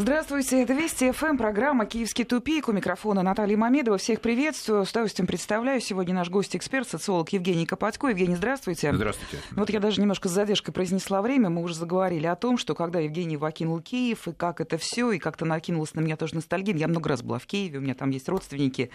Здравствуйте, это Вести ФМ, программа «Киевский тупик». У микрофона Наталья Мамедова. Всех приветствую. С удовольствием представляю. Сегодня наш гость-эксперт, социолог Евгений Копатько. Евгений, здравствуйте. Здравствуйте. Вот я даже немножко с задержкой произнесла время. Мы уже заговорили о том, что когда Евгений покинул Киев, и как это все, и как-то накинулась на меня тоже ностальгия. Я много раз была в Киеве, у меня там есть родственники.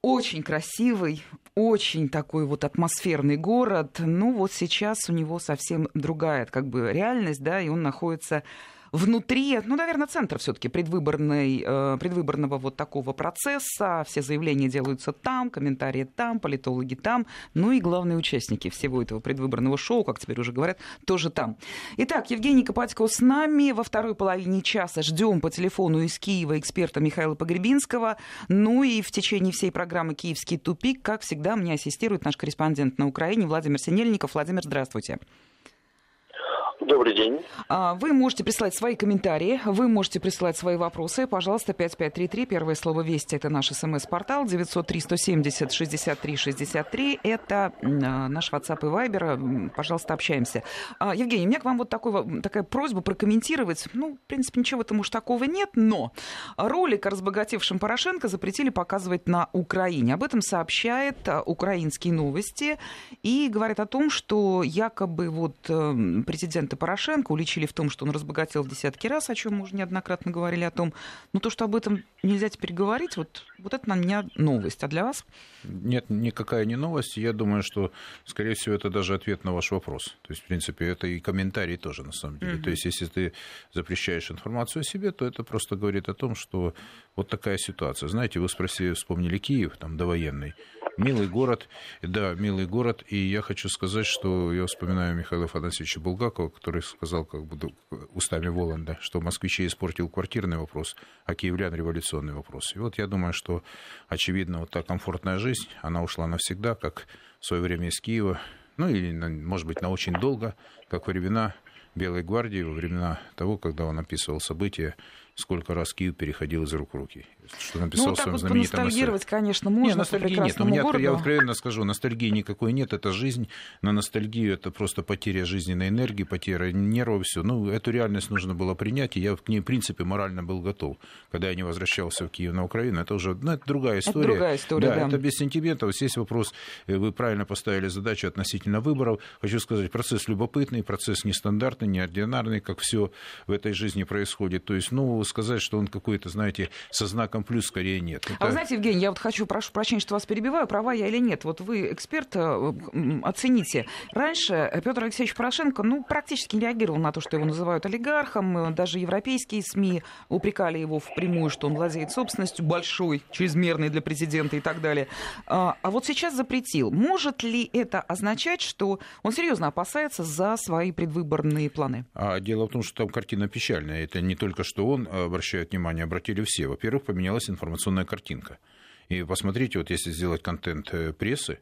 Очень красивый, очень такой вот атмосферный город. Ну вот сейчас у него совсем другая как бы реальность, да, и он находится внутри, ну, наверное, центр все-таки предвыборный, э, предвыборного вот такого процесса. Все заявления делаются там, комментарии там, политологи там, ну и главные участники всего этого предвыборного шоу, как теперь уже говорят, тоже там. Итак, Евгений Копатько с нами. Во второй половине часа ждем по телефону из Киева эксперта Михаила Погребинского. Ну и в течение всей программы «Киевский тупик», как всегда, мне ассистирует наш корреспондент на Украине Владимир Синельников. Владимир, здравствуйте. Добрый день. А, вы можете присылать свои комментарии, вы можете присылать свои вопросы. Пожалуйста, 5533, первое слово «Вести» — это наш смс-портал, 903-170-63-63, это а, наш WhatsApp и Viber. Пожалуйста, общаемся. А, Евгений, у меня к вам вот такой, такая просьба прокомментировать. Ну, в принципе, ничего этом уж такого нет, но ролик о разбогатевшем Порошенко запретили показывать на Украине. Об этом сообщает украинские новости и говорят о том, что якобы вот э, президент президента Порошенко уличили в том, что он разбогател в десятки раз, о чем мы уже неоднократно говорили о том. Но то, что об этом нельзя теперь говорить, вот, вот это на меня новость. А для вас? Нет, никакая не новость. Я думаю, что, скорее всего, это даже ответ на ваш вопрос. То есть, в принципе, это и комментарий тоже, на самом деле. Mm-hmm. То есть, если ты запрещаешь информацию о себе, то это просто говорит о том, что вот такая ситуация. Знаете, вы спросили, вспомнили Киев, там, довоенный. Милый город, да, милый город. И я хочу сказать, что я вспоминаю Михаила Афанасьевича Булгакова, который сказал как бы устами Воланда, что москвичей испортил квартирный вопрос, а киевлян революционный вопрос. И вот я думаю, что, очевидно, вот та комфортная жизнь, она ушла навсегда, как в свое время из Киева, ну или, может быть, на очень долго, как во времена Белой гвардии, во времена того, когда он описывал события сколько раз Киев переходил из рук в руки. Что написал ну, в своем вот знаменитом ностальгировать, конечно, можно. Нет, ностальгии нет. У меня, городу. я откровенно скажу, ностальгии никакой нет. Это жизнь. На ностальгию это просто потеря жизненной энергии, потеря нервов, все. Ну, эту реальность нужно было принять, и я к ней, в принципе, морально был готов. Когда я не возвращался в Киев на Украину, это уже ну, это другая история. Это другая история, да. да. Это без сентиментов. Здесь вопрос, э, вы правильно поставили задачу относительно выборов. Хочу сказать, процесс любопытный, процесс нестандартный, неординарный, как все в этой жизни происходит. То есть, ну, сказать, что он какой-то, знаете, со знаком плюс, скорее нет. Это... А вы знаете, Евгений, я вот хочу, прошу прощения, что вас перебиваю, права я или нет. Вот вы, эксперт, э, оцените. Раньше Петр Алексеевич Порошенко, ну, практически не реагировал на то, что его называют олигархом. Даже европейские СМИ упрекали его впрямую, что он владеет собственностью большой, чрезмерной для президента и так далее. А, а вот сейчас запретил. Может ли это означать, что он серьезно опасается за свои предвыборные планы? А дело в том, что там картина печальная. Это не только что он обращают внимание, обратили все. Во-первых, поменялась информационная картинка. И посмотрите, вот если сделать контент э, прессы,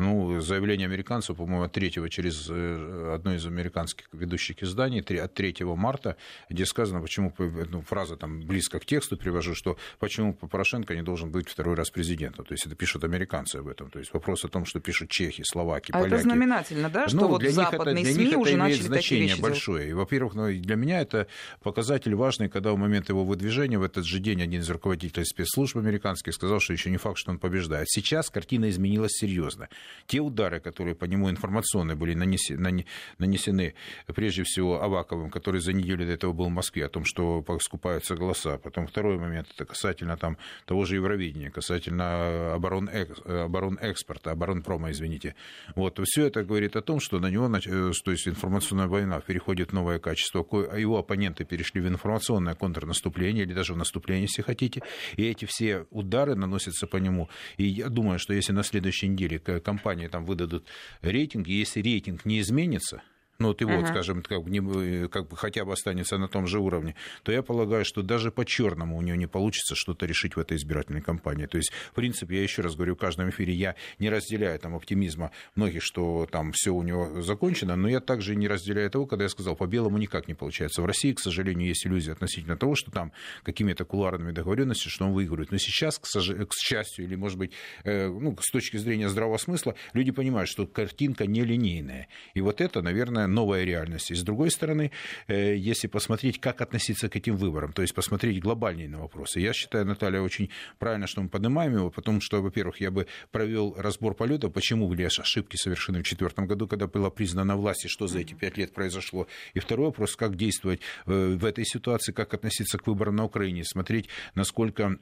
ну, заявление американцев, по-моему, от 3 через э, одно из американских ведущих изданий, от 3 марта, где сказано, почему, ну, фраза там близко к тексту привожу, что почему Порошенко не должен быть второй раз президентом. То есть это пишут американцы об этом. То есть вопрос о том, что пишут чехи, словаки, а поляки. это знаменательно, да, что ну, вот для западные них это, для СМИ них уже это имеет значение большое. И, во-первых, ну, для меня это показатель важный, когда в момент его выдвижения в этот же день один из руководителей спецслужб американских сказал, что еще не факт, что он побеждает. Сейчас картина изменилась серьезно. Те удары, которые по нему информационно были нанесены, нанесены прежде всего Аваковым, который за неделю до этого был в Москве, о том, что скупаются голоса. Потом второй момент, это касательно там, того же Евровидения, касательно оборон, оборон экспорта, оборон промо, извините. Вот, все это говорит о том, что на него, э, то есть информационная война переходит в новое качество, а его оппоненты перешли в информационное контрнаступление, или даже в наступление, если хотите, и эти все удары наносятся по нему. И я думаю, что если на следующей неделе компания там выдадут рейтинг, если рейтинг не изменится, ну вот его, uh-huh. скажем, как бы, не, как бы хотя бы останется на том же уровне, то я полагаю, что даже по черному у него не получится что-то решить в этой избирательной кампании. То есть, в принципе, я еще раз говорю, в каждом эфире я не разделяю там оптимизма многих, что там все у него закончено, но я также не разделяю того, когда я сказал, по белому никак не получается. В России, к сожалению, есть иллюзия относительно того, что там какими-то кулуарными договоренностями, что он выигрывает. Но сейчас, к, сож... к счастью, или, может быть, э, ну, с точки зрения здравого смысла, люди понимают, что картинка нелинейная. И вот это, наверное, новая реальность. И с другой стороны, если посмотреть, как относиться к этим выборам, то есть посмотреть глобальнее на вопросы. Я считаю, Наталья, очень правильно, что мы поднимаем его, потому что, во-первых, я бы провел разбор полета, почему были ошибки совершены в 2004 году, когда была признана власть, и что за эти пять лет произошло. И второй вопрос, как действовать в этой ситуации, как относиться к выборам на Украине, смотреть, насколько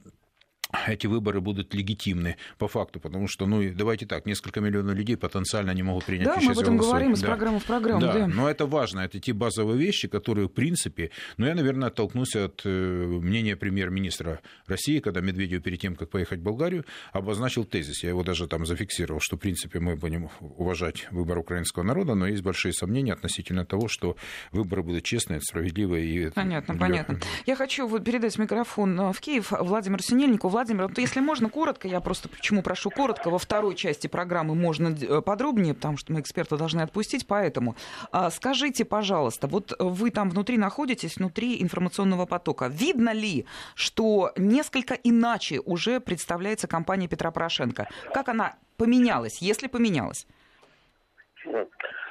эти выборы будут легитимны по факту, потому что, ну, давайте так, несколько миллионов людей потенциально не могут принять да, участие мы об этом говорим из да. программы в программу. Да, да, но это важно, это те базовые вещи, которые, в принципе, ну, я, наверное, оттолкнусь от э, мнения премьер-министра России, когда Медведев перед тем, как поехать в Болгарию, обозначил тезис, я его даже там зафиксировал, что, в принципе, мы будем уважать выбор украинского народа, но есть большие сомнения относительно того, что выборы будут честные, справедливые. И понятно, для... понятно. Я хочу вот передать микрофон э, в Киев Владимиру Синельнику. Владимир, вот если можно, коротко, я просто почему прошу коротко, во второй части программы можно э, подробнее, потому что мы эксперта должны отпустить, поэтому а, скажите, пожалуйста, вот вы там внутри находитесь, внутри информационного потока, видно ли, что несколько иначе уже представляется компания Петра Порошенко? Как она поменялась, если поменялась?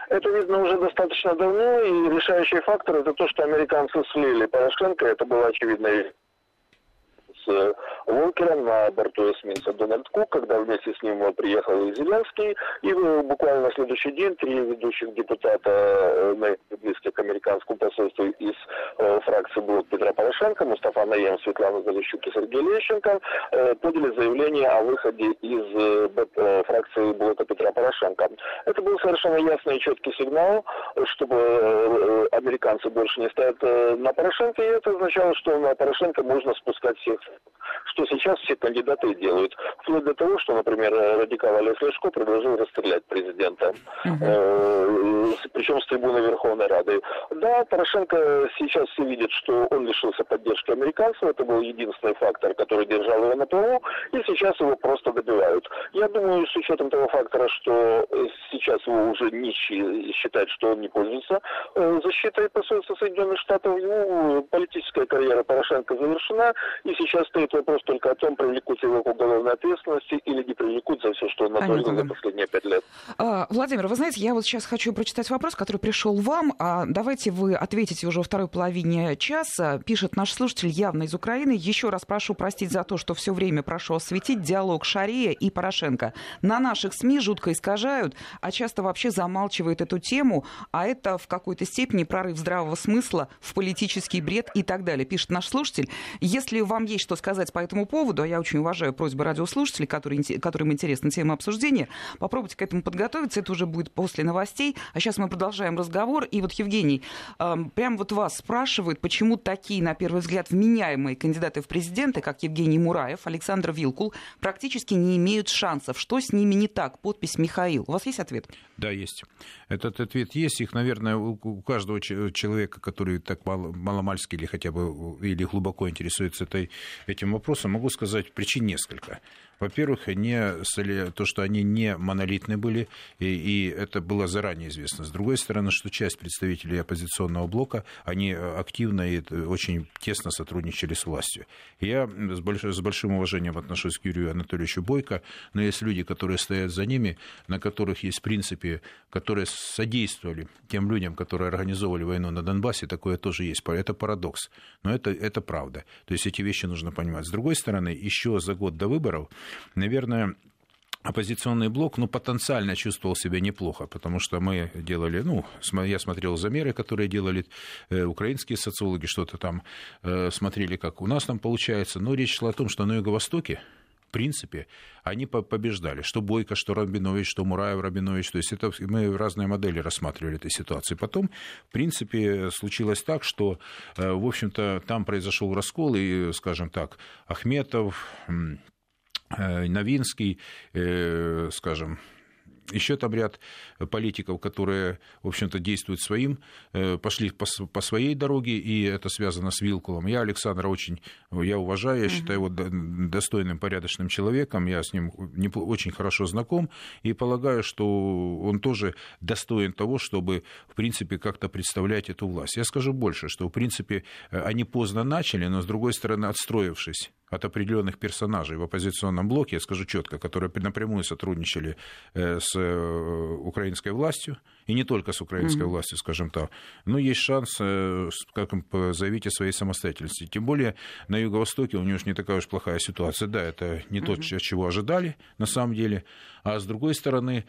Это видно уже достаточно давно, и решающий фактор это то, что американцы слили Порошенко, это было очевидно с Волкером на борту эсминца Дональд Кук, когда вместе с ним приехал и Зеленский, и буквально на следующий день три ведущих депутата, э, близких к американскому посольству из э, фракции Блок Петра Порошенко, Мустафа Наем, Светлана Залищук и Сергей Лещенко, э, подали заявление о выходе из фракции Блока Петра Порошенко. Это был совершенно ясный и четкий сигнал, чтобы американцы больше не стоят на Порошенко, и это означало, что на Порошенко можно спускать всех что сейчас все кандидаты делают. Вплоть до того, что, например, радикал Олег Ляшко предложил расстрелять президента. Uh-huh. Причем с трибуны Верховной Рады. Да, Порошенко сейчас все видят, что он лишился поддержки американцев. Это был единственный фактор, который держал его на плаву. И сейчас его просто добивают. Я думаю, с учетом того фактора, что сейчас его уже нищий считает, что он не пользуется э, защитой посольства Соединенных Штатов, его политическая карьера Порошенко завершена. И сейчас стоит вопрос только о том, привлекут его к уголовной ответственности или не привлекут за все, что он натворил за последние пять лет. А, Владимир, вы знаете, я вот сейчас хочу прочитать вопрос, который пришел вам. А давайте вы ответите уже во второй половине часа. Пишет наш слушатель явно из Украины. Еще раз прошу простить за то, что все время прошу осветить диалог Шария и Порошенко. На наших СМИ жутко искажают, а часто вообще замалчивают эту тему, а это в какой-то степени прорыв здравого смысла в политический бред и так далее. Пишет наш слушатель. Если вам есть что сказать по этому поводу, а я очень уважаю просьбы радиослушателей, которые, которым интересна тема обсуждения, попробуйте к этому подготовиться, это уже будет после новостей. А сейчас мы продолжаем разговор. И вот, Евгений, прям вот вас спрашивают, почему такие, на первый взгляд, вменяемые кандидаты в президенты, как Евгений Мураев, Александр Вилкул, практически не имеют шансов. Что с ними не так? Подпись Михаил. У вас есть ответ? Да, есть. Этот ответ есть. Их, наверное, у каждого человека, который так мало, маломальски или хотя бы или глубоко интересуется этой, этим вопросом, могу сказать, причин несколько. Во-первых, не, то, что они не монолитны были, и, и это было заранее известно. С другой стороны, что часть представителей оппозиционного блока, они активно и очень тесно сотрудничали с властью. Я с, больш, с большим уважением отношусь к Юрию Анатольевичу Бойко, но есть люди, которые стоят за ними, на которых есть принципы, которые содействовали тем людям, которые организовывали войну на Донбассе, такое тоже есть. Это парадокс, но это, это правда. То есть эти вещи нужно понимать. С другой стороны, еще за год до выборов наверное, оппозиционный блок, ну, потенциально чувствовал себя неплохо, потому что мы делали, ну, я смотрел замеры, которые делали э, украинские социологи, что-то там э, смотрели, как у нас там получается, но речь шла о том, что на Юго-Востоке, в принципе, они побеждали. Что Бойко, что Рабинович, что Мураев, Рабинович. То есть это мы разные модели рассматривали этой ситуации. Потом, в принципе, случилось так, что, э, в общем-то, там произошел раскол, и, скажем так, Ахметов, Новинский, э, скажем, еще там ряд политиков, которые, в общем-то, действуют своим, э, пошли по, по своей дороге, и это связано с Вилкулом. Я Александра очень, я уважаю, я считаю его достойным, порядочным человеком, я с ним не, очень хорошо знаком, и полагаю, что он тоже достоин того, чтобы, в принципе, как-то представлять эту власть. Я скажу больше, что, в принципе, они поздно начали, но, с другой стороны, отстроившись от определенных персонажей в оппозиционном блоке, я скажу четко, которые напрямую сотрудничали э, с э, украинской властью, и не только с украинской mm-hmm. властью, скажем так, но есть шанс э, как заявить о своей самостоятельности. Тем более на Юго-Востоке у него же не такая уж плохая ситуация. Да, это не mm-hmm. то, чего ожидали на самом деле. А с другой стороны,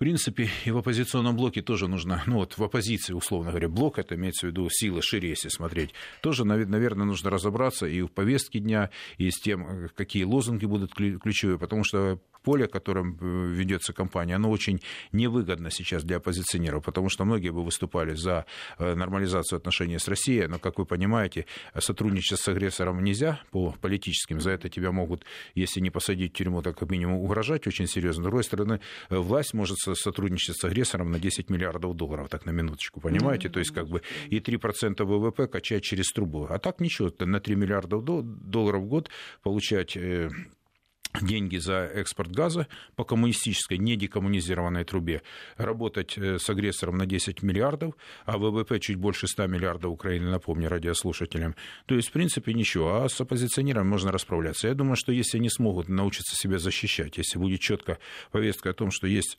принципе, и в оппозиционном блоке тоже нужно, ну вот в оппозиции, условно говоря, блок, это имеется в виду силы шире, если смотреть, тоже, наверное, нужно разобраться и в повестке дня, и с тем, э, какие лозунги будут ключевые, потому что поле, которым э, ведется кампания, оно очень невыгодно сейчас для оппозиционеров, потому что многие бы выступали за э, нормализацию отношений с Россией, но, как вы понимаете, сотрудничать с агрессором нельзя по политическим, за это тебя могут, если не посадить в тюрьму, так как минимум угрожать очень серьезно. С другой стороны, власть может сотрудничать с агрессором на 10 миллиардов долларов, так на минуточку, понимаете? Mm-hmm. То есть как бы и 3% ВВП качать через трубу. А так ничего, на 3 миллиарда долларов в год получать деньги за экспорт газа по коммунистической, не декоммунизированной трубе, работать э, с агрессором на 10 миллиардов, а ВВП чуть больше 100 миллиардов Украины, напомню радиослушателям. То есть, в принципе, ничего. А с оппозиционерами можно расправляться. Я думаю, что если они смогут научиться себя защищать, если будет четко повестка о том, что есть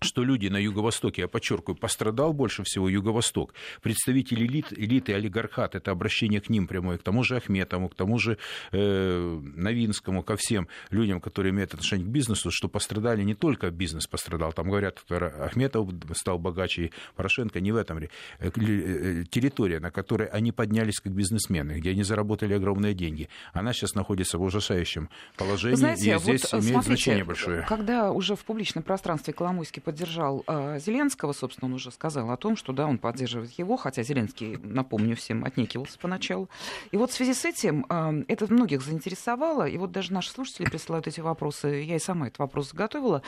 что люди на Юго-Востоке, я подчеркиваю, пострадал больше всего Юго-Восток. Представители элит, элиты, олигархат, это обращение к ним прямое, к тому же Ахметову, к тому же э, Новинскому, ко всем людям, которые имеют отношение к бизнесу, что пострадали не только бизнес пострадал, там говорят, Ахметов стал богаче, и Порошенко не в этом. Э, э, территория, на которой они поднялись как бизнесмены, где они заработали огромные деньги, она сейчас находится в ужасающем положении, знаете, и здесь вот, имеет смотрите, значение большое. Когда уже в публичном пространстве Коломойский поддержал э, Зеленского, собственно, он уже сказал о том, что да, он поддерживает его, хотя Зеленский, напомню всем, отнекивался поначалу. И вот в связи с этим э, это многих заинтересовало, и вот даже наши слушатели присылают эти вопросы, я и сама этот вопрос заготовила.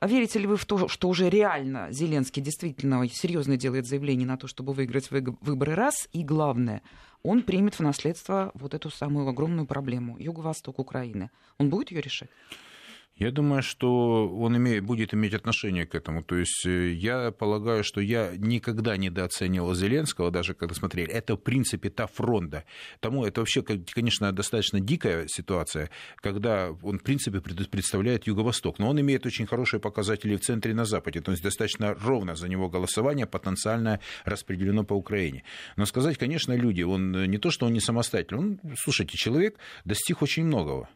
Верите ли вы в то, что уже реально Зеленский действительно серьезно делает заявление на то, чтобы выиграть выборы раз, и главное, он примет в наследство вот эту самую огромную проблему Юго-Восток Украины. Он будет ее решать? Я думаю, что он имеет, будет иметь отношение к этому. То есть э, я полагаю, что я никогда недооценивал Зеленского, даже когда смотрели. Это, в принципе, та фронта. Тому это вообще, конечно, достаточно дикая ситуация, когда он, в принципе, представляет Юго-Восток. Но он имеет очень хорошие показатели в центре и на Западе. То есть достаточно ровно за него голосование потенциально распределено по Украине. Но сказать, конечно, люди, он не то, что он не самостоятельный. Он, слушайте, человек достиг очень многого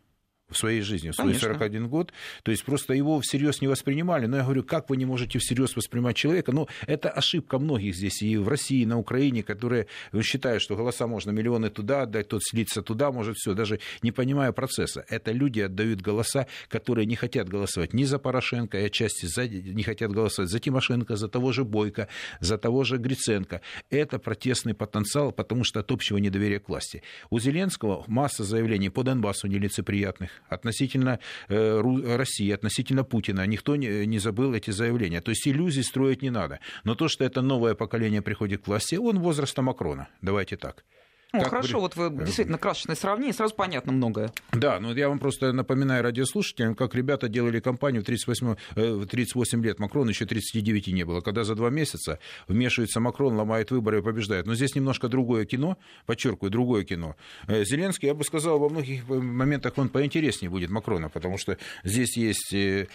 в своей жизни, в свой Конечно. 41 год. То есть просто его всерьез не воспринимали. Но я говорю, как вы не можете всерьез воспринимать человека? Ну, это ошибка многих здесь и в России, и на Украине, которые считают, что голоса можно миллионы туда отдать, тот слиться туда, может все, даже не понимая процесса. Это люди отдают голоса, которые не хотят голосовать ни за Порошенко, и отчасти за, не хотят голосовать за Тимошенко, за того же Бойко, за того же Гриценко. Это протестный потенциал, потому что от общего недоверия к власти. У Зеленского масса заявлений по Донбассу нелицеприятных относительно э, России, относительно Путина. Никто не забыл эти заявления. То есть иллюзий строить не надо. Но то, что это новое поколение приходит к власти, он возраста Макрона. Давайте так. Как хорошо, при... вот вы э, действительно красочное сравнение, сразу понятно многое. Да, ну я вам просто напоминаю радиослушателям, как ребята делали кампанию в 38, в 38 лет. Макрон еще 39 не было. Когда за два месяца вмешивается Макрон, ломает выборы и побеждает. Но здесь немножко другое кино, подчеркиваю, другое кино. Э, Зеленский, я бы сказал, во многих моментах он поинтереснее будет Макрона, потому что здесь есть э,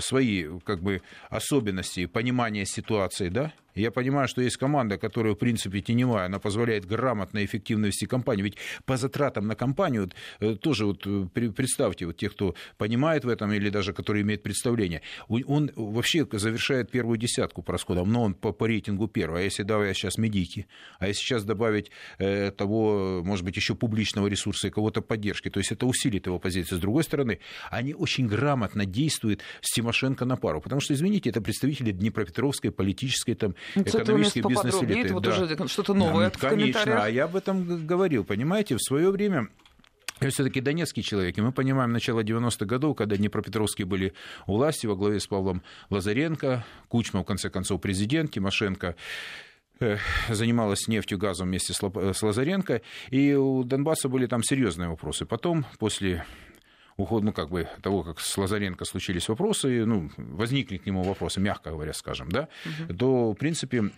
свои как бы, особенности понимания ситуации, да, я понимаю, что есть команда, которая, в принципе, теневая, она позволяет грамотно и эффективно вести компанию. Ведь по затратам на компанию, э, тоже вот э, представьте, вот тех, кто понимает в этом или даже который имеет представление, он вообще завершает первую десятку по расходам, но он по, по рейтингу первый. А если добавить сейчас медики, а если сейчас добавить э, того, может быть, еще публичного ресурса и кого-то поддержки, то есть это усилит его позицию. С другой стороны, они очень грамотно действуют с Тимошенко на пару, потому что, извините, это представители Днепропетровской политической там экономической бизнес-элиты. Это вот да. уже что-то новое да, Конечно, а я об этом говорил, понимаете, в свое время я все-таки донецкий человек, и мы понимаем начало 90-х годов, когда Днепропетровские были у власти во главе с Павлом Лазаренко, Кучма, в конце концов, президент, Тимошенко э, занималась нефтью, газом вместе с Лазаренко, и у Донбасса были там серьезные вопросы. Потом, после уход, ну, как бы того, как с Лазаренко случились вопросы, ну, возникли к нему вопросы, мягко говоря, скажем, да, угу. то, в принципе,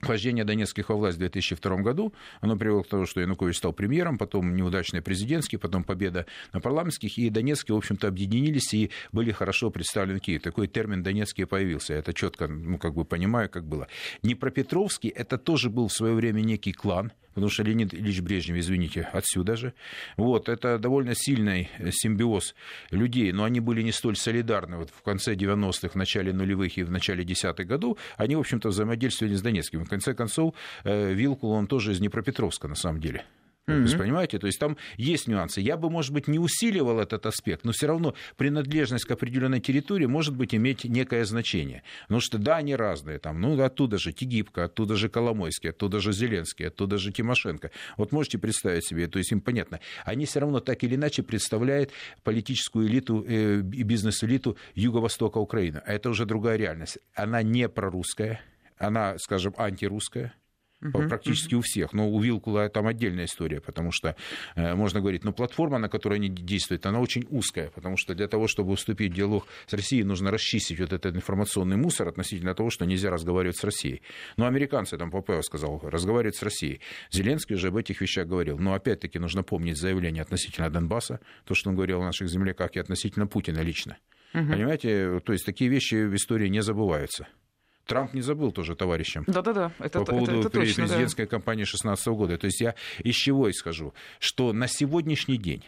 вхождение Донецких во власть в 2002 году, оно привело к тому, что Янукович стал премьером, потом неудачный президентский, потом победа на парламентских, и Донецкие, в общем-то, объединились и были хорошо представлены в Киеве. Такой термин «Донецкие» появился, это четко, ну, как бы понимаю, как было. Днепропетровский, это тоже был в свое время некий клан, потому что Леонид Ильич Брежнев, извините, отсюда же. Вот, это довольно сильный симбиоз людей, но они были не столь солидарны. Вот в конце 90-х, в начале нулевых и в начале десятых годов они, в общем-то, взаимодействовали с Донецким. В конце концов, э, Вилкул, он тоже из Днепропетровска, на самом деле. Mm-hmm. Есть, понимаете, то есть там есть нюансы. Я бы, может быть, не усиливал этот аспект, но все равно принадлежность к определенной территории может быть иметь некое значение. Потому что да, они разные. Там, ну, оттуда же Тигибко, оттуда же Коломойский, оттуда же Зеленский, оттуда же Тимошенко. Вот можете представить себе, то есть им понятно. Они все равно так или иначе представляют политическую элиту э, и бизнес-элиту Юго-Востока Украины. А это уже другая реальность. Она не прорусская, она, скажем, антирусская uh-huh, практически uh-huh. у всех. Но у Вилкула там отдельная история, потому что, э, можно говорить, но платформа, на которой они действуют, она очень узкая, потому что для того, чтобы уступить в диалог с Россией, нужно расчистить вот этот информационный мусор относительно того, что нельзя разговаривать с Россией. Но американцы, там Попео сказал, разговаривать с Россией. Зеленский уже об этих вещах говорил. Но опять-таки нужно помнить заявление относительно Донбасса, то, что он говорил о наших земляках, и относительно Путина лично. Угу. Понимаете, то есть такие вещи в истории не забываются. Трамп не забыл тоже товарищам. Да-да-да. Это, по поводу это, это точно, президентской да. кампании 2016 года. То есть я из чего исхожу? Что на сегодняшний день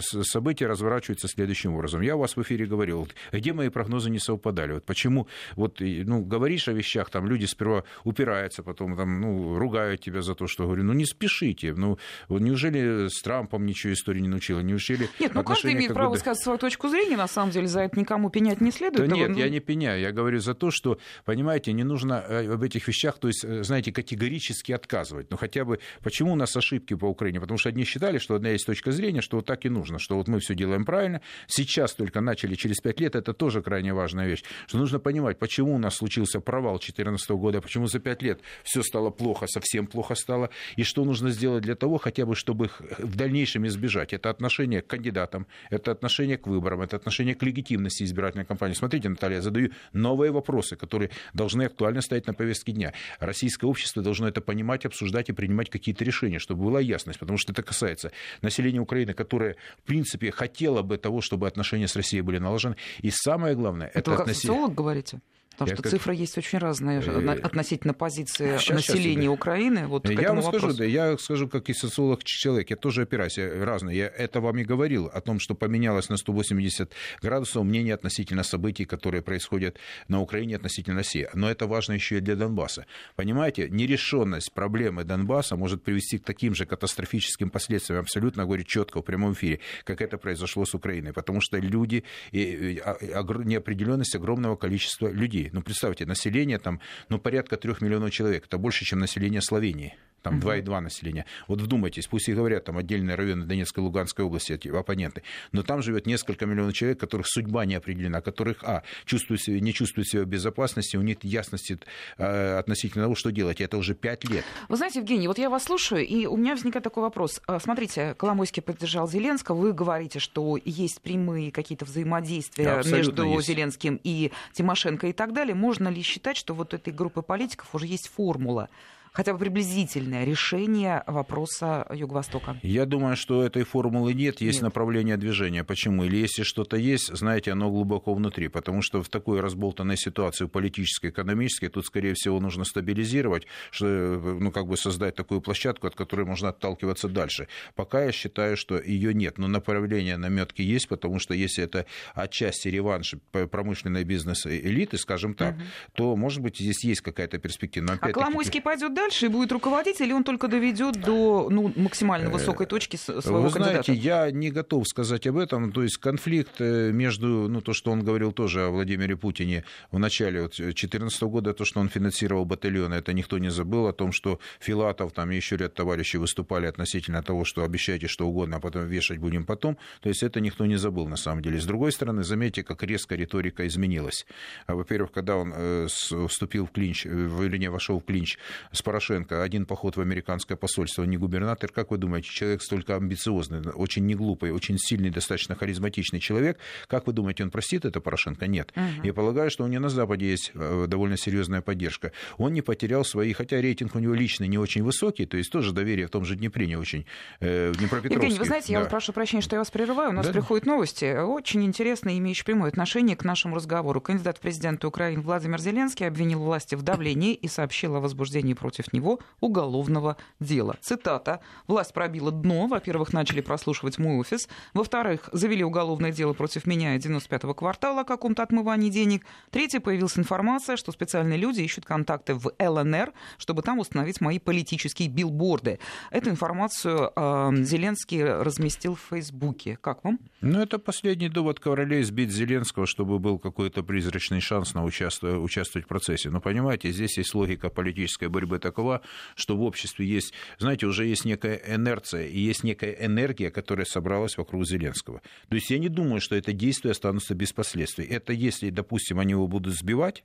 события разворачиваются следующим образом. Я у вас в эфире говорил, где мои прогнозы не совпадали. Вот почему вот, ну, говоришь о вещах, там люди сперва упираются, потом там, ну, ругают тебя за то, что говорю, ну не спешите. Ну, неужели с Трампом ничего истории не научила? Неужели Нет, ну каждый имеет право бы... сказать свою точку зрения, на самом деле, за это никому пенять не следует. Да нет, ну... я не пеняю, я говорю за то, что, понимаете, не нужно э, об этих вещах, то есть, э, знаете, категорически отказывать. Ну хотя бы, почему у нас ошибки по Украине? Потому что одни считали, что одна есть точка зрения, что вот так так и нужно, что вот мы все делаем правильно. Сейчас только начали через пять лет, это тоже крайне важная вещь, что нужно понимать, почему у нас случился провал 2014 года, почему за пять лет все стало плохо, совсем плохо стало, и что нужно сделать для того, хотя бы, чтобы их в дальнейшем избежать. Это отношение к кандидатам, это отношение к выборам, это отношение к легитимности избирательной кампании. Смотрите, Наталья, я задаю новые вопросы, которые должны актуально стоять на повестке дня. Российское общество должно это понимать, обсуждать и принимать какие-то решения, чтобы была ясность, потому что это касается населения Украины, которое которая, в принципе, хотела бы того, чтобы отношения с Россией были налажены. И самое главное... Это, это вы относи... как социолог говорите? Потому что как... цифры есть очень разные э, относительно позиции сейчас, населения сейчас, Украины. Вот я вам скажу, да, я скажу, как и социолог человек, я тоже опираюсь, я разный. Я это вам и говорил о том, что поменялось на 180 градусов мнение относительно событий, которые происходят на Украине относительно России. Но это важно еще и для Донбасса. Понимаете, нерешенность проблемы Донбасса может привести к таким же катастрофическим последствиям, абсолютно говорю четко в прямом эфире, как это произошло с Украиной. Потому что люди, а, неопределенность огромного количества людей ну, представьте, население там, ну, порядка трех миллионов человек. Это больше, чем население Словении там угу. 2,2 населения. Вот вдумайтесь, пусть и говорят, там отдельные районы Донецкой и Луганской области, эти оппоненты, но там живет несколько миллионов человек, которых судьба не определена, которых, а, чувствуют себя, не чувствуют себя в безопасности, у них ясности э, относительно того, что делать. Это уже пять лет. Вы знаете, Евгений, вот я вас слушаю, и у меня возникает такой вопрос. А, смотрите, Коломойский поддержал Зеленского, вы говорите, что есть прямые какие-то взаимодействия да, между есть. Зеленским и Тимошенко и так далее. Можно ли считать, что вот этой группы политиков уже есть формула? Хотя бы приблизительное решение вопроса Юго-Востока? Я думаю, что этой формулы нет, есть нет. направление движения. Почему? Или если что-то есть, знаете, оно глубоко внутри, потому что в такой разболтанной ситуации политической, экономической, тут, скорее всего, нужно стабилизировать, что, ну, как бы создать такую площадку, от которой можно отталкиваться дальше. Пока я считаю, что ее нет, но направление наметки есть, потому что если это отчасти реванш промышленной бизнес-элиты, скажем так, угу. то, может быть, здесь есть какая-то перспектива. Но, а Коломойский пойдет дальше и будет руководить, или он только доведет до ну, максимально э, высокой точки своего Вы кандидата? знаете, я не готов сказать об этом. То есть конфликт э, между, ну, то, что он говорил тоже о Владимире Путине в начале 2014 года, то, что он финансировал батальоны, это никто не забыл, о том, что Филатов, там еще ряд товарищей выступали относительно того, что обещайте что угодно, а потом вешать будем потом. То есть это никто не забыл на самом деле. С другой стороны, заметьте, как резко риторика изменилась. А, во-первых, когда он э, вступил в клинч, в не вошел в клинч с Порошенко один поход в американское посольство, не губернатор. Как вы думаете, человек столько амбициозный, очень неглупый, очень сильный, достаточно харизматичный человек, как вы думаете, он простит это Порошенко? Нет. Угу. Я полагаю, что у него на Западе есть э, довольно серьезная поддержка. Он не потерял свои, хотя рейтинг у него личный не очень высокий, то есть тоже доверие в том же Днепре не очень. Э, в Евгений, вы знаете, да. я вас прошу прощения, что я вас прерываю. У нас да? приходят новости, очень интересные, имеющие прямое отношение к нашему разговору. Кандидат в президенты Украины Владимир Зеленский обвинил власти в давлении и сообщил о возбуждении против него уголовного дела. Цитата. «Власть пробила дно. Во-первых, начали прослушивать мой офис. Во-вторых, завели уголовное дело против меня и 95-го квартала о каком-то отмывании денег. Третье, появилась информация, что специальные люди ищут контакты в ЛНР, чтобы там установить мои политические билборды. Эту информацию э, Зеленский разместил в Фейсбуке. Как вам? Ну, это последний довод королей сбить Зеленского, чтобы был какой-то призрачный шанс на участвовать, участвовать в процессе. Но понимаете, здесь есть логика политической борьбы такова, что в обществе есть, знаете, уже есть некая инерция и есть некая энергия, которая собралась вокруг Зеленского. То есть я не думаю, что это действие останутся без последствий. Это если, допустим, они его будут сбивать,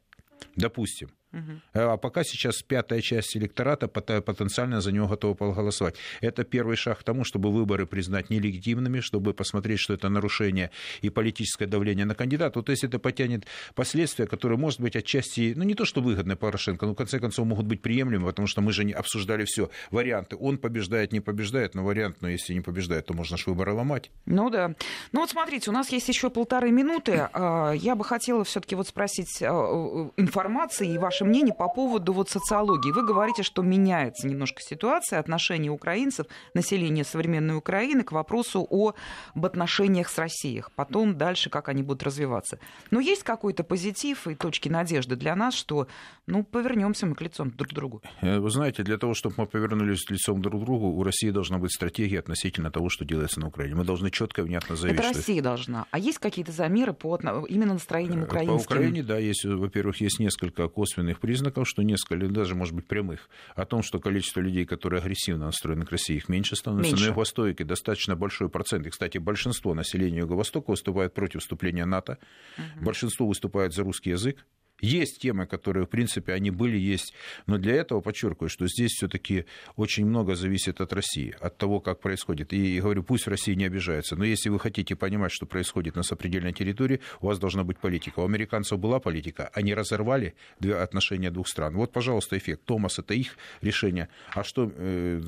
допустим, Угу. А пока сейчас пятая часть электората потенциально за него готова проголосовать. Это первый шаг к тому, чтобы выборы признать нелегитимными, чтобы посмотреть, что это нарушение и политическое давление на кандидата. Вот если это потянет последствия, которые, может быть, отчасти, ну не то, что выгодны Порошенко, но в конце концов могут быть приемлемы, потому что мы же не обсуждали все варианты. Он побеждает, не побеждает, но вариант, но если не побеждает, то можно же выборы ломать. Ну да. Ну вот смотрите, у нас есть еще полторы минуты. А, я бы хотела все-таки вот спросить а, информации и ваши мнение по поводу вот социологии. Вы говорите, что меняется немножко ситуация, отношение украинцев, населения современной Украины к вопросу об отношениях с Россией. Потом дальше, как они будут развиваться. Но есть какой-то позитив и точки надежды для нас, что ну, повернемся мы к лицом друг к другу? Э, вы знаете, для того, чтобы мы повернулись лицом друг к другу, у России должна быть стратегия относительно того, что делается на Украине. Мы должны четко и внятно заявить, Это Россия что... должна. А есть какие-то замеры по именно настроениям украинским? По Украине, да, есть, во-первых, есть несколько косвенных признаков, что несколько, или даже, может быть, прямых, о том, что количество людей, которые агрессивно настроены к России, их меньше становится. Меньше. На Юго-Востоке достаточно большой процент. И, кстати, большинство населения Юго-Востока выступает против вступления НАТО. Угу. Большинство выступает за русский язык. Есть темы, которые, в принципе, они были, есть. Но для этого подчеркиваю, что здесь все-таки очень много зависит от России, от того, как происходит. И говорю, пусть Россия не обижается. Но если вы хотите понимать, что происходит на сопредельной территории, у вас должна быть политика. У американцев была политика, они разорвали отношения двух стран. Вот, пожалуйста, эффект. Томас это их решение. А что э,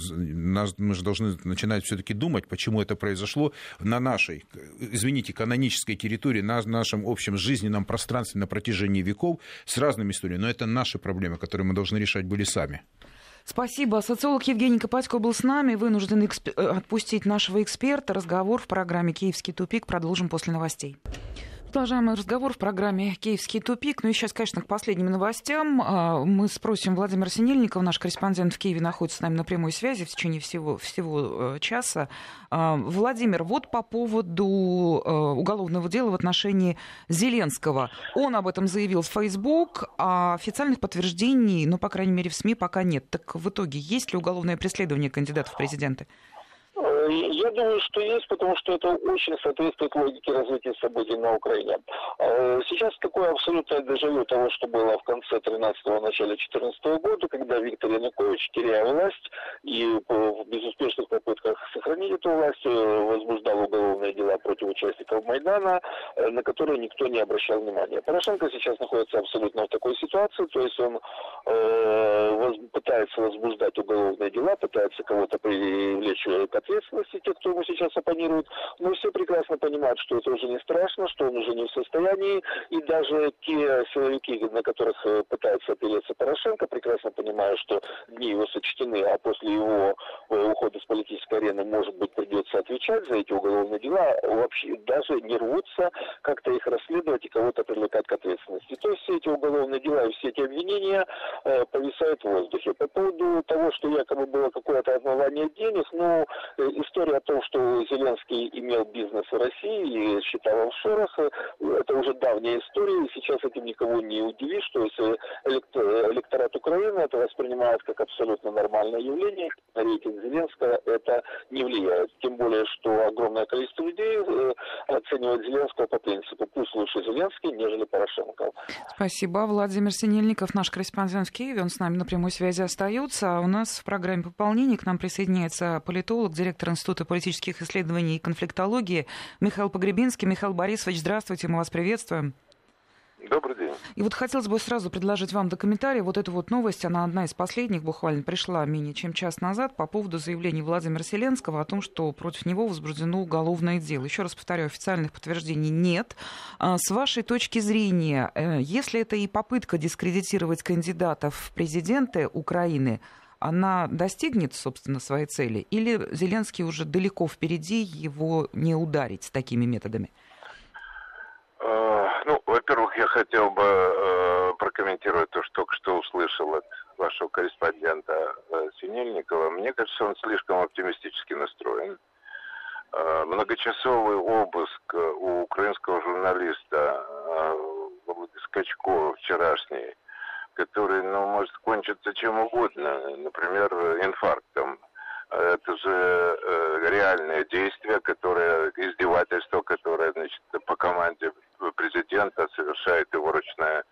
мы же должны начинать все-таки думать, почему это произошло на нашей, извините, канонической территории, на нашем общем жизненном пространстве на протяжении веков с разными историями, но это наши проблемы, которые мы должны решать были сами. Спасибо. Социолог Евгений Копатько был с нами. Вынужден эксп... Э, отпустить нашего эксперта. Разговор в программе «Киевский тупик» продолжим после новостей. Продолжаем разговор в программе «Киевский тупик». Ну и сейчас, конечно, к последним новостям. А, мы спросим Владимира Синельникова, наш корреспондент в Киеве находится с нами на прямой связи в течение всего, всего э, часа. А, Владимир, вот по поводу э, уголовного дела в отношении Зеленского. Он об этом заявил в Facebook, а официальных подтверждений, ну, по крайней мере, в СМИ пока нет. Так в итоге есть ли уголовное преследование кандидатов в президенты? Я думаю, что есть, потому что это очень соответствует логике развития событий на Украине. А, сейчас такое абсолютное дежавю того, что было в конце 13-го, начале 14 -го года, когда Виктор Янукович, теряя власть и в безуспешных попытках сохранить эту власть, э, возбуждал уголовные дела против участников Майдана, э, на которые никто не обращал внимания. Порошенко сейчас находится абсолютно в такой ситуации, то есть он э, пытается возбуждать уголовные дела, пытается кого-то привлечь к ответственности, те, кто ему сейчас оппонирует, но все прекрасно понимают, что это уже не страшно, что он уже не в состоянии, и даже те силовики, на которых э, пытается опереться Порошенко, прекрасно понимают, что дни его сочтены, а после его э, ухода с политической арены, может быть, придется отвечать за эти уголовные дела, вообще даже не рвутся как-то их расследовать и кого-то привлекать к ответственности. То есть все эти уголовные дела и все эти обвинения э, повисают в воздухе. По поводу того, что якобы было какое-то отмывание денег, ну, э, история о том, что Зеленский имел бизнес в России и считал офшорах, э, это уже давняя история, и сейчас этим никого не удивишь, что если электорат Украины это воспринимает как абсолютно нормальное явление, на рейтинг Зеленского это не влияет. Тем более, что огромное количество людей э, оценивает Зеленского по принципу «пусть лучше Зеленский, нежели Порошенко». Спасибо. Владимир Синельников, наш корреспондент в Киеве, он с нами на прямой связи остается. А у нас в программе пополнения к нам присоединяется политолог, директор Института политических исследований и конфликтологии Михаил Погребинский. Михаил Борисович, здравствуйте, мы вас приветствуем. Добрый день. И вот хотелось бы сразу предложить вам до комментария вот эту вот новость, она одна из последних буквально пришла менее чем час назад по поводу заявления Владимира Селенского о том, что против него возбуждено уголовное дело. Еще раз повторяю, официальных подтверждений нет. А с вашей точки зрения, э, если это и попытка дискредитировать кандидатов в президенты Украины, она достигнет, собственно, своей цели? Или Зеленский уже далеко впереди, его не ударить такими методами? Ну, во-первых, я хотел бы э, прокомментировать то, что только что услышал от вашего корреспондента э, Синельникова. Мне кажется, он слишком оптимистически настроен. Э, многочасовый обыск у украинского журналиста э, Скачкова вчерашний, который, ну, может кончиться чем угодно, например, инфарктом. Это же э, реальное действие, которое, издевательство, которое, значит, по команде президента совершает его ручная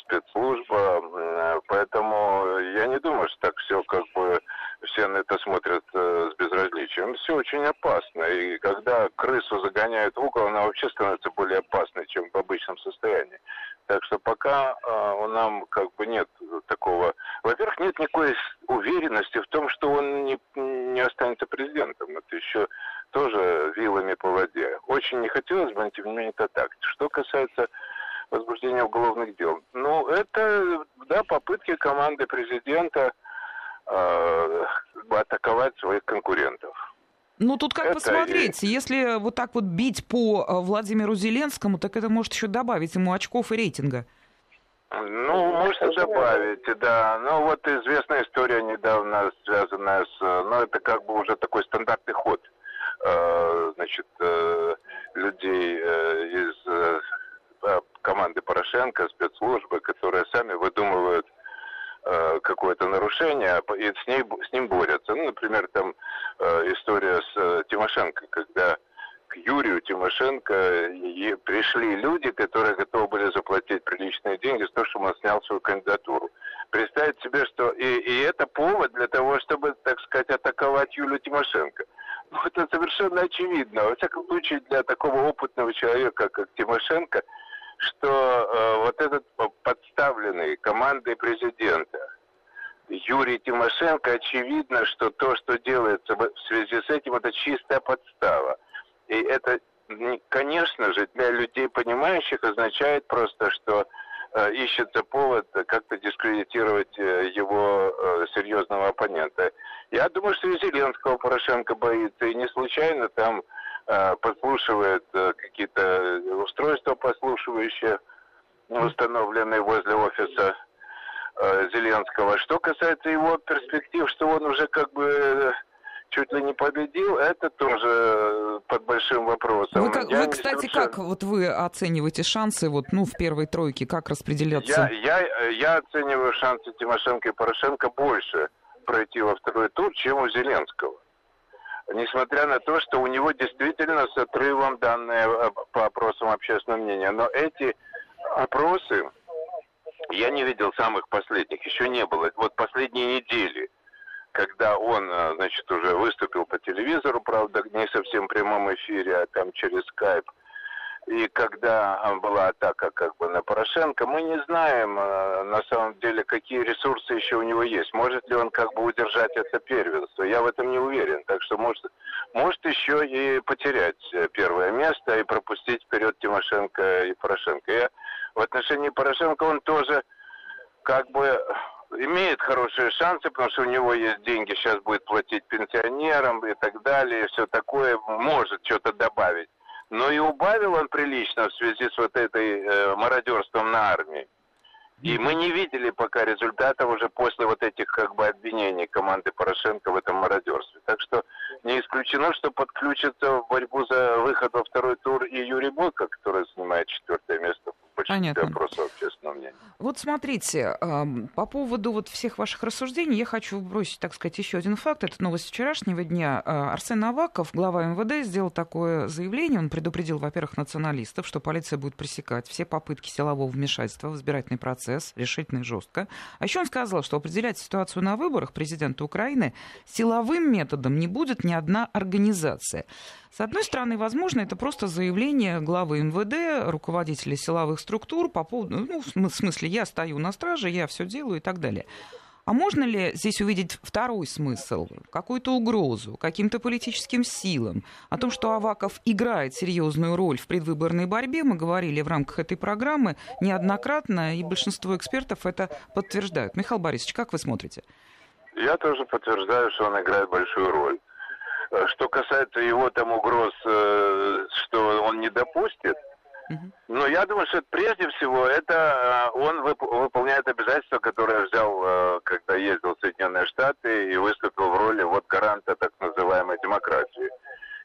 спецслужба. Поэтому я не думаю, что так все как бы все на это смотрят э, с безразличием. Все очень опасно. И когда крысу загоняют в угол, она вообще становится более опасной, чем в обычном состоянии. Так что пока э, у нам как бы нет такого... Во-первых, нет никакой уверенности в том, что он не, не останется президентом. Это еще тоже вилами по воде. Очень не хотелось бы, но тем не менее это так. Что касается возбуждения уголовных дел. Ну, это, да, попытки команды президента э, атаковать своих конкурентов. Ну, тут как это посмотреть. И... Если вот так вот бить по э, Владимиру Зеленскому, так это может еще добавить ему очков и рейтинга. Ну, может добавить, да. Ну, вот известная история недавно связанная с... Ну, это как бы уже такой стандартный ход Э, значит, э, людей э, из команды Порошенко, спецслужбы, которые сами выдумывают какое-то нарушение и с, ней, с ним борются. Ну, например, там история с Тимошенко, когда к Юрию Тимошенко пришли люди, которые готовы были заплатить приличные деньги за то, чтобы он снял свою кандидатуру. Представить себе, что и, и это повод для того, чтобы, так сказать, атаковать Юлию Тимошенко. Ну, это совершенно очевидно. Во всяком случае, для такого опытного человека, как Тимошенко, что э, вот этот подставленный командой президента Юрий Тимошенко, очевидно, что то, что делается в связи с этим, это чистая подстава. И это, конечно же, для людей понимающих означает просто, что Э, ищется повод как-то дискредитировать э, его э, серьезного оппонента. Я думаю, что и Зеленского Порошенко боится, и не случайно там подслушивает какие-то устройства послушивающие, установленные возле офиса Зеленского. Что касается его перспектив, что он уже как бы чуть ли не победил, это тоже э, под большим вопросом. Вы, как, вы кстати, совершенно... как вот вы оцениваете шансы вот, ну, в первой тройке, как распределяться? Я, я, я оцениваю шансы Тимошенко и Порошенко больше пройти во второй тур, чем у Зеленского. Несмотря на то, что у него действительно с отрывом данные э, по опросам общественного мнения. Но эти опросы, я не видел самых последних, еще не было. Вот последние недели – когда он, э, значит, уже выступил по телевизору, правда, не совсем в прямом эфире, а там через скайп, и когда э, была атака как бы на Порошенко, мы не знаем э, на самом деле, какие ресурсы еще у него есть. Может ли он как бы удержать это первенство? Я в этом не уверен. Так что может, может еще и потерять первое место и пропустить вперед Тимошенко и Порошенко. Я в отношении Порошенко он тоже как бы имеет хорошие шансы, потому что у него есть деньги, сейчас будет платить пенсионерам и так далее, и все такое, может что-то добавить. Но и убавил он прилично в связи с вот этой э, мародерством на армии. И мы не видели пока результатов уже после вот этих как бы обвинений команды Порошенко в этом мародерстве. Так что не исключено, что подключится в борьбу за выход во второй тур и Юрий Бойко, который занимает четвертое место в Понятно. опросов общественного мнения. Вот смотрите, по поводу вот всех ваших рассуждений я хочу бросить, так сказать, еще один факт. Это новость вчерашнего дня. А, Арсен Аваков, глава МВД, сделал такое заявление. Он предупредил, во-первых, националистов, что полиция будет пресекать все попытки силового вмешательства в избирательный процесс решительно и жестко. А еще он сказал, что определять ситуацию на выборах президента Украины силовым методом не будет ни одна организация. С одной стороны, возможно, это просто заявление главы МВД, руководителя силовых структур по поводу, ну, в смысле, я стою на страже, я все делаю и так далее. А можно ли здесь увидеть второй смысл, какую-то угрозу каким-то политическим силам? О том, что Аваков играет серьезную роль в предвыборной борьбе, мы говорили в рамках этой программы неоднократно, и большинство экспертов это подтверждают. Михаил Борисович, как вы смотрите? Я тоже подтверждаю, что он играет большую роль. Э, что касается его там угроз, э, что он не допустит, но я думаю, что прежде всего это э, он выполняет обязательства, которые взял, когда ездил в Соединенные Штаты и выступил в роли вот гаранта так называемой демократии.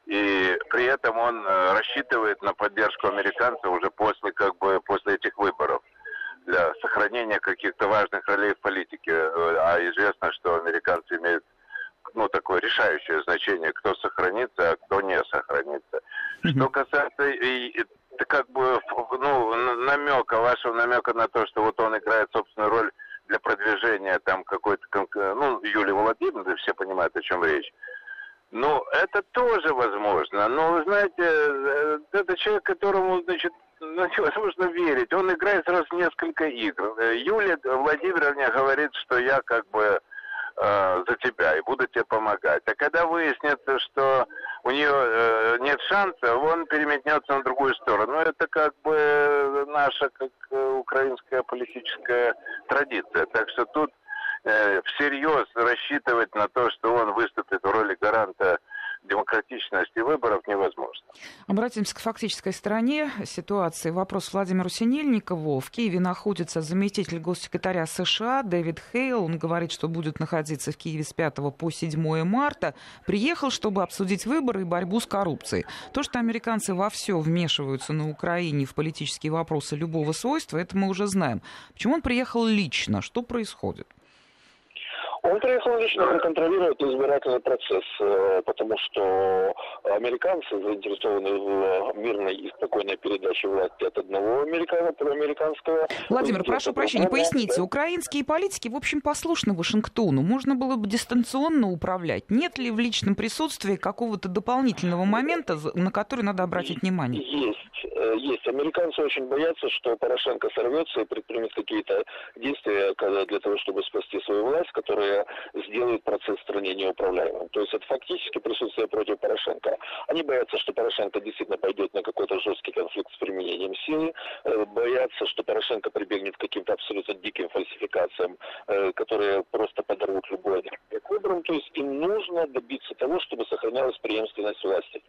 И при этом он рассчитывает на поддержку американцев уже после, как бы, после этих выборов для сохранения каких-то важных ролей в политике. А известно, что американцы имеют ну, такое решающее значение, кто сохранится, а кто не сохранится. Что касается и, и, как бы ну, намека, вашего намека на то, что вот он играет собственную роль для продвижения там какой-то, ну, Юлии Владимировны, все понимают, о чем речь. Ну, это тоже возможно. Но, вы знаете, э, это человек, которому, значит, ну, невозможно верить. Он играет сразу несколько игр. Э, Юлия Владимировна говорит, что я как бы э, за тебя и буду тебе помогать. А когда выяснится, что у нее э, нет шанса, он переметнется на другую сторону. Ну, это как бы наша как э, украинская политическая традиция. Так что тут э, всерьез рассчитывать на то, что он выступит в роли гаранта демократичности выборов невозможно. Обратимся к фактической стороне ситуации. Вопрос Владимиру Синельникову. В Киеве находится заместитель госсекретаря США Дэвид Хейл. Он говорит, что будет находиться в Киеве с 5 по 7 марта. Приехал, чтобы обсудить выборы и борьбу с коррупцией. То, что американцы во все вмешиваются на Украине в политические вопросы любого свойства, это мы уже знаем. Почему он приехал лично? Что происходит? Он приехал лично проконтролировать избирательный процесс, э, потому что американцы заинтересованы в мирной и спокойной передаче власти от одного американского. американского Владимир, прошу прощения, поясните, украинские политики, в общем, послушны Вашингтону. Можно было бы дистанционно управлять. Нет ли в личном присутствии какого-то дополнительного момента, на который надо обратить внимание? Есть. Э, есть. Американцы очень боятся, что Порошенко сорвется и предпримет какие-то действия для того, чтобы спасти свою власть, которые сделают процесс в стране неуправляемым. То есть это фактически присутствие против Порошенко. Они боятся, что Порошенко действительно пойдет на какой-то жесткий конфликт с применением силы, э, боятся, что Порошенко прибегнет к каким-то абсолютно диким фальсификациям, э, которые просто подорвут любой к выборам. То есть им нужно добиться того, чтобы сохранялась преемственность власти.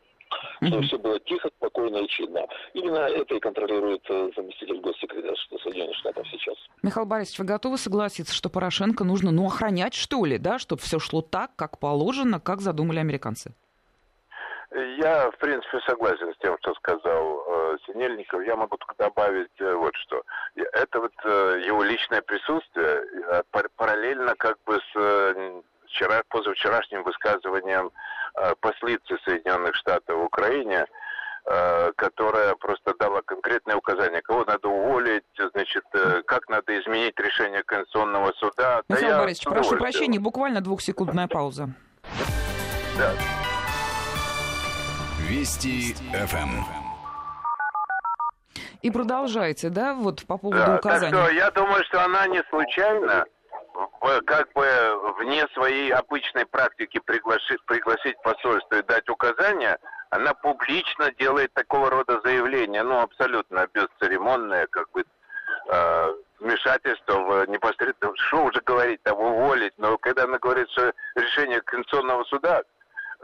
Чтобы все было тихо, спокойно и чинно. Именно это и контролирует э, заместитель госсекретаря Соединенных Штатов сейчас. Михаил Борисович, вы готовы согласиться, что Порошенко нужно ну, охранять, что ли, да, чтобы все шло так, как положено, как задумали американцы? Я, в принципе, согласен с тем, что сказал э, Синельников. Я могу только добавить э, вот что. Это вот э, его личное присутствие э, параллельно как бы с э, вчера, позавчерашним высказыванием э, послицы Соединенных Штатов в Украине, э, которая просто дала конкретные указания, кого надо уволить, значит, э, как надо изменить решение Конституционного суда. Михаил да Борисович, прошу прощения, буквально двухсекундная пауза. Да. Вести ФМ. И продолжайте, да, вот по поводу да, указаний. Так что я думаю, что она не случайно как бы вне своей обычной практики пригласить, пригласить посольство и дать указания, она публично делает такого рода заявления, ну, абсолютно бесцеремонное, как бы, э, вмешательство в непосредственно, что уже говорить, там, уволить, но когда она говорит, что решение Конституционного суда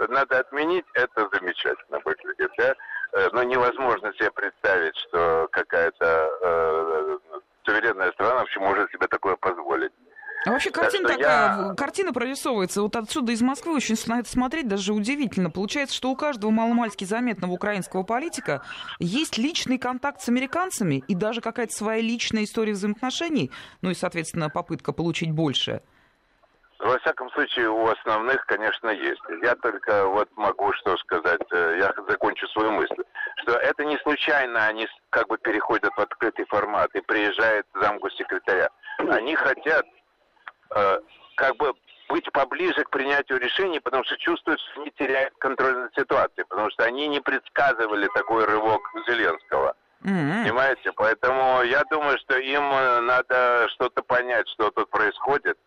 надо отменить, это замечательно выглядит, да? Э, но невозможно себе представить, что какая-то э, суверенная страна вообще может себе такое позволить. А вообще картина такая, я... картина прорисовывается. Вот отсюда из Москвы очень на это смотреть даже удивительно. Получается, что у каждого маломальски заметного украинского политика есть личный контакт с американцами и даже какая-то своя личная история взаимоотношений, ну и, соответственно, попытка получить больше. Во всяком случае, у основных, конечно, есть. Я только вот могу что сказать, э, я закончу свою мысль, что это не случайно они как бы переходят в открытый формат и приезжает замгосекретаря. Они хотят как бы быть поближе к принятию решений, потому что чувствуют, что они теряют контроль над ситуацией, потому что они не предсказывали такой рывок Зеленского. Mm-hmm. Понимаете? Поэтому я думаю, что им э, надо что-то понять, что тут происходит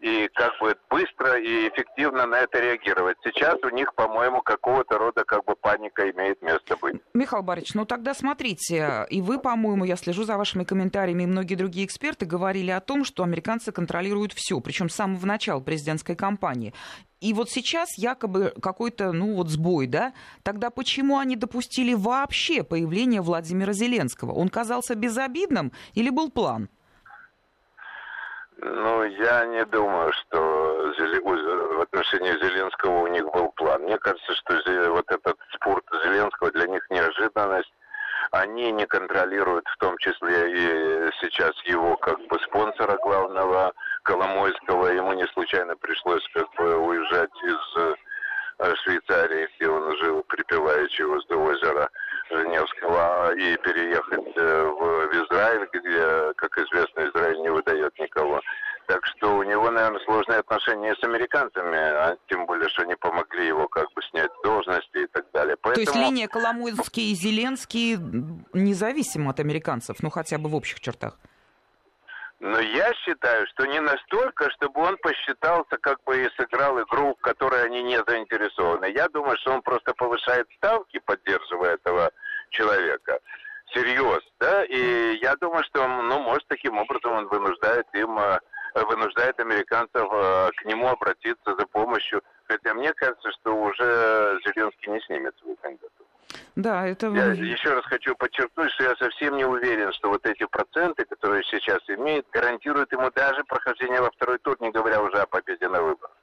и как бы быстро и эффективно на это реагировать. Сейчас у них, по-моему, какого-то рода как бы паника имеет место быть. Михаил Борисович, ну тогда смотрите, и вы, по-моему, я слежу за вашими комментариями, и многие другие эксперты говорили о том, что американцы контролируют все, причем с самого начала президентской кампании. И вот сейчас якобы какой-то, ну вот сбой, да? Тогда почему они допустили вообще появление Владимира Зеленского? Он казался безобидным или был план? Ну, я не думаю, что в отношении Зеленского у них был план. Мне кажется, что вот этот спорт Зеленского для них неожиданность. Они не контролируют в том числе и сейчас его как бы спонсора главного Коломойского. Ему не случайно пришлось как бы уезжать из Швейцарии, где он жил припеваючи возле озера Женевского, и переехать э, в Израиль, где, как известно, Израиль не выдает никого. Так что у него, наверное, сложные отношения с американцами, а тем более, что они помогли его как бы снять должности и так далее. Поэтому... То есть линия Коломойский и Зеленский независима от американцев, ну хотя бы в общих чертах? Но я считаю, что не настолько, чтобы он посчитался, как бы и сыграл игру, в которой они не заинтересованы. Я думаю, что он просто повышает ставки, поддерживая этого человека. Всерьез, да? И я думаю, что, ну, может, таким образом он вынуждает им, э, вынуждает американцев э, к нему обратиться за помощью. Хотя мне кажется, что уже Зеленский не снимет свою кандидатуру. Да, это... Я еще раз хочу подчеркнуть, что я совсем не уверен, что вот эти проценты, которые сейчас имеет, гарантируют ему даже прохождение во второй тур, не говоря уже о победе на выборах.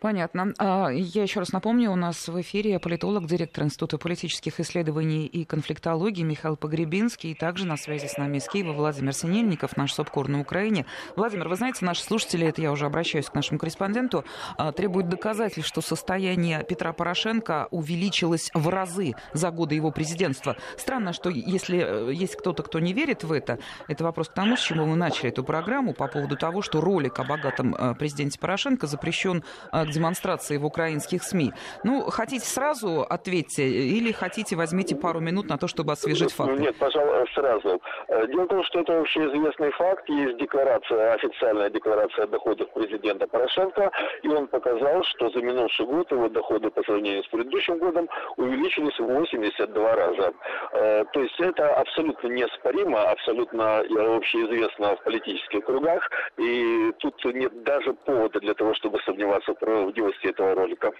Понятно. А, я еще раз напомню, у нас в эфире политолог, директор Института политических исследований и конфликтологии Михаил Погребинский, и также на связи с нами из Киева Владимир Синельников, наш СОПКОР на Украине. Владимир, вы знаете, наши слушатели, это я уже обращаюсь к нашему корреспонденту, а, требуют доказательств, что состояние Петра Порошенко увеличилось в разы за годы его президентства. Странно, что если э, есть кто-то, кто не верит в это, это вопрос к тому, с чего мы начали эту программу, по поводу того, что ролик о богатом э, президенте Порошенко запрещен к демонстрации в украинских СМИ. Ну, хотите сразу ответьте или хотите возьмите пару минут на то, чтобы освежить факты? Нет, пожалуй, сразу. Э, дело в том, что это вообще известный факт. Есть декларация, официальная декларация о доходах президента Порошенко, и он показал, что за минувший год его доходы по сравнению с предыдущим годом увеличились в 82 раза. Э, то есть это абсолютно неоспоримо, абсолютно общеизвестно в политических кругах, и тут нет даже повода для того, чтобы сомневаться в правдивости этого ролика.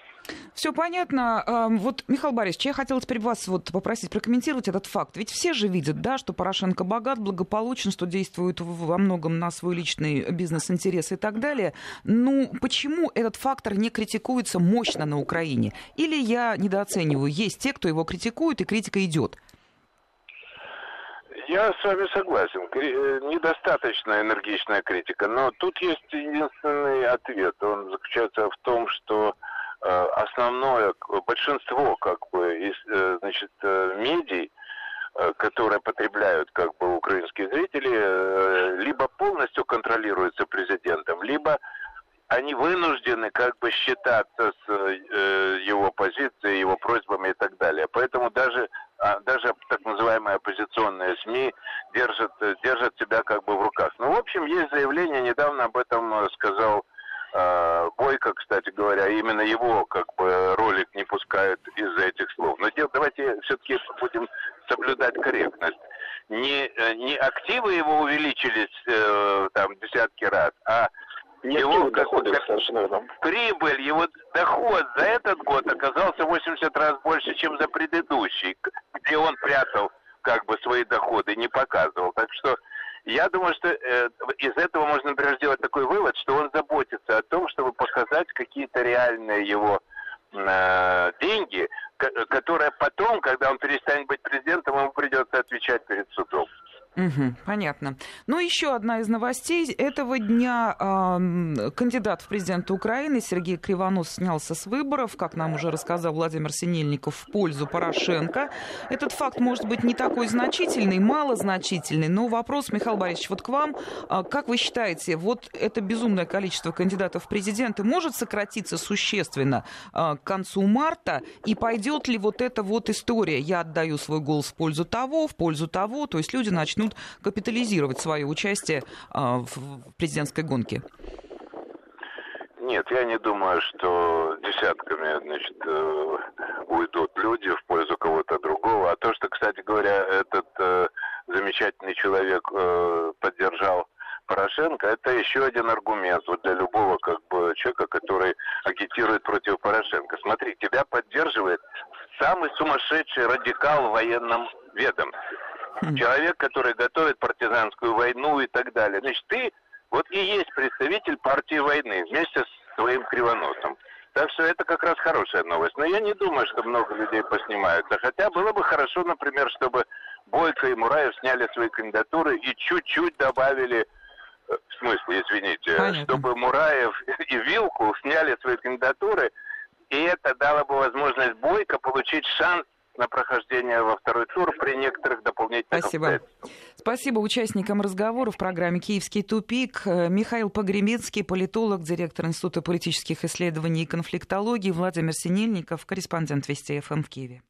Все понятно. Вот, Михаил Борисович, я хотела теперь вас вот попросить прокомментировать этот факт. Ведь все же видят, да, что Порошенко богат, благополучен, что действует во многом на свой личный бизнес-интерес и так далее. Ну, почему этот фактор не критикуется мощно на Украине? Или я недооцениваю? Есть те, кто его критикует, и критика идет. Я с вами согласен. Э, недостаточно энергичная критика. Но тут есть единственный ответ. Он заключается в том, что э, основное, большинство как бы, из, э, значит, медий, которые потребляют как бы украинские зрители, либо полностью контролируются президентом, либо они вынуждены как бы считаться с его позицией, его просьбами и так далее. Поэтому даже а даже так называемые оппозиционные СМИ держат, держат себя как бы в руках. Ну, в общем, есть заявление, недавно об этом э, сказал э, Бойко, кстати говоря, именно его как бы ролик не пускают из-за этих слов. Но дел, давайте все-таки будем соблюдать корректность. Не, э, не активы его увеличились э, там десятки раз, а нет, его доходы совершенно Прибыль, его доход за этот год оказался 80 раз больше, чем за предыдущий, где он прятал как бы свои доходы, не показывал. Так что Я думаю, что э, из этого можно, например, сделать такой вывод, что он заботится о том, чтобы показать какие-то реальные его э, деньги, которые потом, когда он перестанет быть президентом, ему придется отвечать перед судом. Угу, понятно. Еще одна из новостей этого дня. Кандидат в президенты Украины Сергей Кривонос снялся с выборов, как нам уже рассказал Владимир Синельников, в пользу Порошенко. Этот факт может быть не такой значительный, малозначительный, но вопрос, Михаил Борисович, вот к вам. Э, как вы считаете, вот это безумное количество кандидатов в президенты может сократиться существенно э, к концу марта? И пойдет ли вот эта вот история, я отдаю свой голос в пользу того, в пользу того, то есть люди начнут капитализировать свое участие а, в президентской гонке? Нет, я не думаю, что десятками значит, э, уйдут люди в пользу кого-то другого. А то, что, кстати говоря, этот э, замечательный человек э, поддержал Порошенко, это еще один аргумент вот для любого как бы человека, который агитирует против Порошенко. Смотри, тебя поддерживает самый сумасшедший радикал в военном ведомстве человек, который готовит партизанскую войну и так далее. Значит, ты вот и есть представитель партии войны вместе с своим кривоносом. Так что это как раз хорошая новость. Но я не думаю, что много людей поснимаются. Хотя было бы хорошо, например, чтобы Бойко и Мураев сняли свои кандидатуры и чуть-чуть добавили э, в смысле, извините, Понятно. чтобы Мураев и Вилку сняли свои кандидатуры, и это дало бы возможность Бойко получить шанс на прохождение во второй тур при некоторых дополнительных Спасибо. Спасибо участникам разговора в программе «Киевский тупик». Михаил Погремецкий, политолог, директор Института политических исследований и конфликтологии, Владимир Синельников, корреспондент Вести ФМ в Киеве.